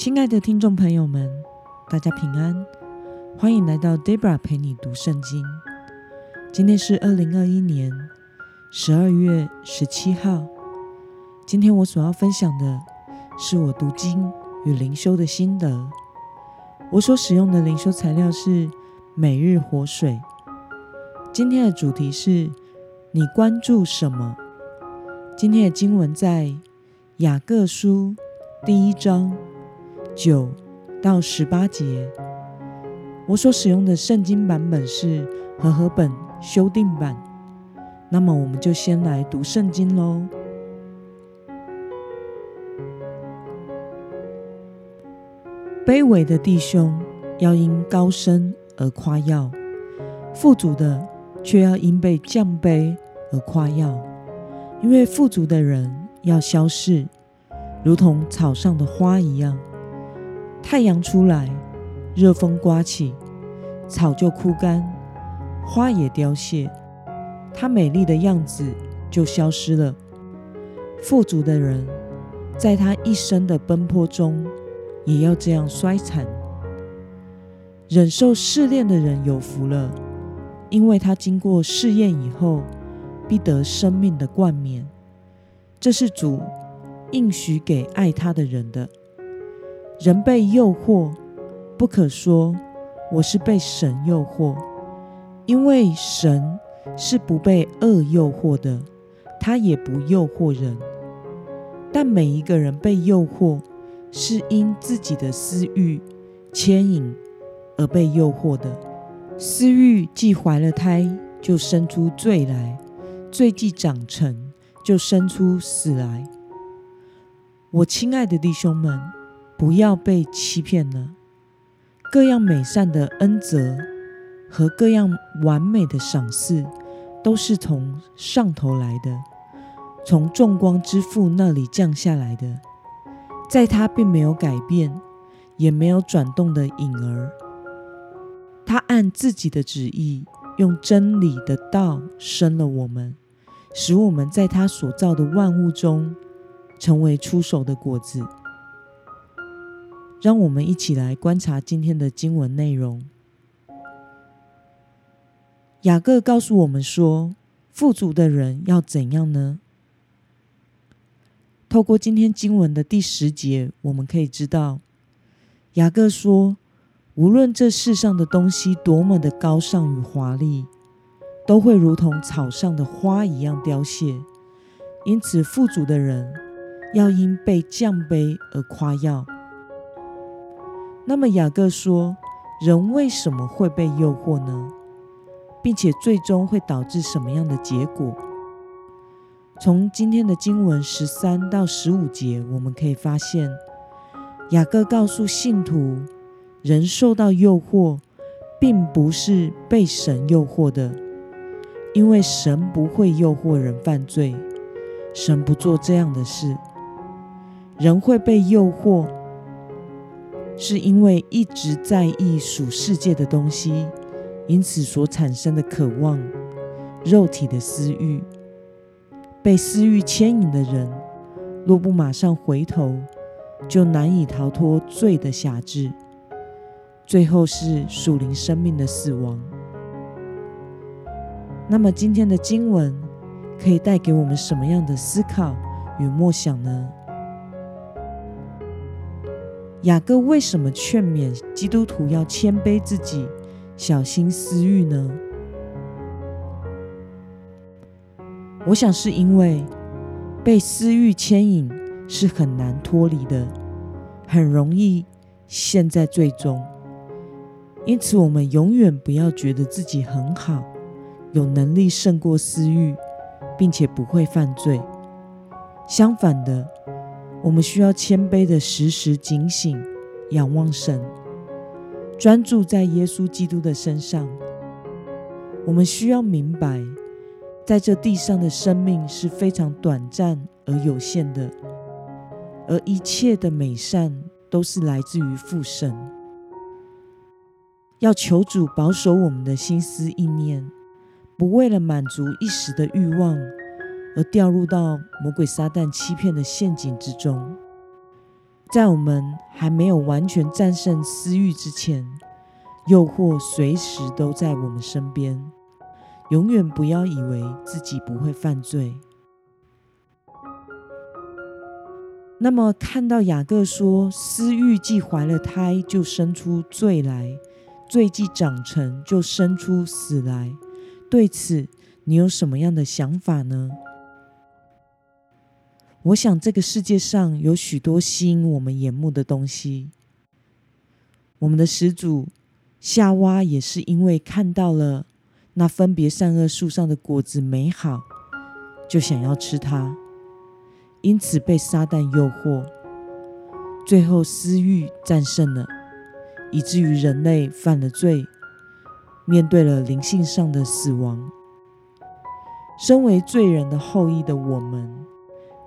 亲爱的听众朋友们，大家平安，欢迎来到 Debra 陪你读圣经。今天是二零二一年十二月十七号。今天我所要分享的是我读经与灵修的心得。我所使用的灵修材料是每日活水。今天的主题是你关注什么？今天的经文在雅各书第一章九到十八节。我所使用的圣经版本是和合本修订版。那么，我们就先来读圣经喽。卑微的弟兄要因高升而夸耀，富足的却要因被降卑而夸耀。因为富足的人要消逝，如同草上的花一样。太阳出来，热风刮起，草就枯干，花也凋谢，它美丽的样子就消失了。富足的人，在他一生的奔波中，也要这样衰残。忍受试炼的人有福了，因为他经过试验以后，必得生命的冠冕。这是主应许给爱他的人的。人被诱惑，不可说我是被神诱惑，因为神是不被恶诱惑的，他也不诱惑人。但每一个人被诱惑，是因自己的私欲牵引而被诱惑的。私欲既怀了胎，就生出罪来；罪既长成，就生出死来。我亲爱的弟兄们，不要被欺骗了。各样美善的恩泽和各样完美的赏赐，都是从上头来的，从众光之父那里降下来的。在他并没有改变，也没有转动的影儿。他按自己的旨意，用真理的道生了我们，使我们在他所造的万物中，成为出手的果子。让我们一起来观察今天的经文内容。雅各告诉我们说，富足的人要怎样呢？透过今天经文的第十节，我们可以知道，雅各说，无论这世上的东西多么的高尚与华丽，都会如同草上的花一样凋谢。因此，富足的人要因被降卑而夸耀。那么，雅各说，人为什么会被诱惑呢？并且最终会导致什么样的结果？从今天的经文十三到十五节，我们可以发现，雅各告诉信徒，人受到诱惑，并不是被神诱惑的，因为神不会诱惑人犯罪，神不做这样的事。人会被诱惑，是因为一直在意属世界的东西，因此所产生的渴望，肉体的私欲。被私欲牵引的人，若不马上回头，就难以逃脱罪的辖制，最后是属灵生命的死亡。那么，今天的经文可以带给我们什么样的思考与默想呢？雅各为什么劝勉基督徒要谦卑自己，小心私欲呢？我想是因为被私欲牵引是很难脱离的，很容易陷在罪中。因此，我们永远不要觉得自己很好，有能力胜过私欲，并且不会犯罪。相反的，我们需要谦卑的时时警醒，仰望神，专注在耶稣基督的身上。我们需要明白。在这地上的生命是非常短暂而有限的，而一切的美善都是来自于父神。要求主保守我们的心思意念，不为了满足一时的欲望而掉入到魔鬼撒旦欺骗的陷阱之中。在我们还没有完全战胜私欲之前，诱惑随时都在我们身边。永远不要以为自己不会犯罪。那么，看到雅各说：“私欲既怀了胎，就生出罪来；罪既长成，就生出死来。”对此，你有什么样的想法呢？我想，这个世界上有许多吸引我们眼目的东西。我们的始祖夏娃也是因为看到了那分别善恶树上的果子美好，就想要吃它，因此被撒旦诱惑，最后私欲战胜了，以至于人类犯了罪，面对了灵性上的死亡。身为罪人的后裔的我们，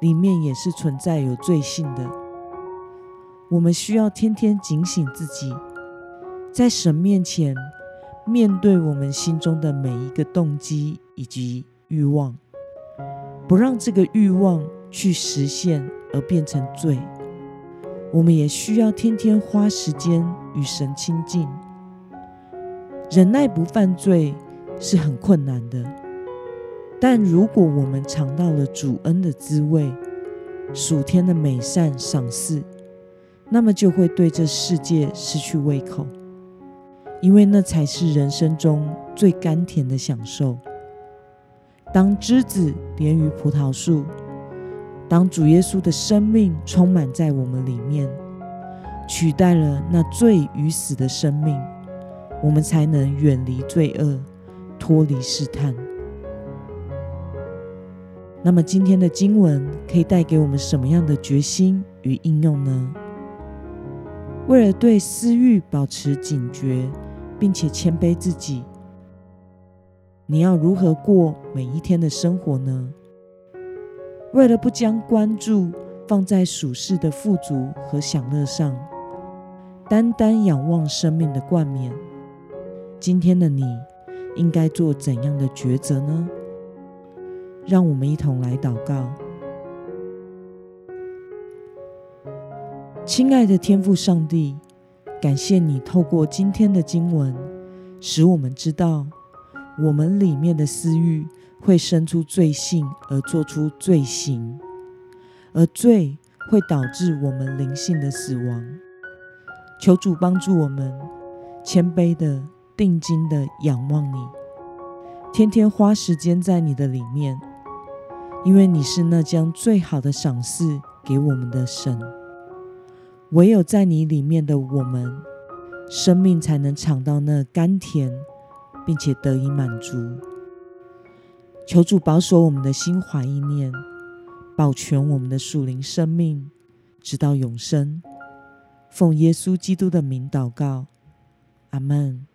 里面也是存在有罪性的，我们需要天天警醒自己，在神面前面对我们心中的每一个动机以及欲望，不让这个欲望去实现而变成罪。我们也需要天天花时间与神亲近，忍耐不犯罪是很困难的。但如果我们尝到了主恩的滋味，属天的美善赏赐，那么就会对这世界失去胃口，因为那才是人生中最甘甜的享受。当枝子连于葡萄树，当主耶稣的生命充满在我们里面，取代了那罪与死的生命，我们才能远离罪恶，脱离试探。那么今天的经文可以带给我们什么样的决心与应用呢？为了对私欲保持警觉，并且谦卑自己，你要如何过每一天的生活呢？为了不将关注放在属世的富足和享乐上，单单仰望生命的冠冕，今天的你应该做怎样的抉择呢？让我们一同来祷告。亲爱的天父上帝，感谢你透过今天的经文，使我们知道我们里面的私欲会生出罪性而做出罪行，而罪会导致我们灵性的死亡。求主帮助我们谦卑的、定睛的仰望你，天天花时间在你的里面。因为你是那将最好的赏赐给我们的神，唯有在你里面的我们，生命才能尝到那甘甜，并且得以满足。求主保守我们的心怀意念，保全我们的属灵生命，直到永生。奉耶稣基督的名祷告，阿门。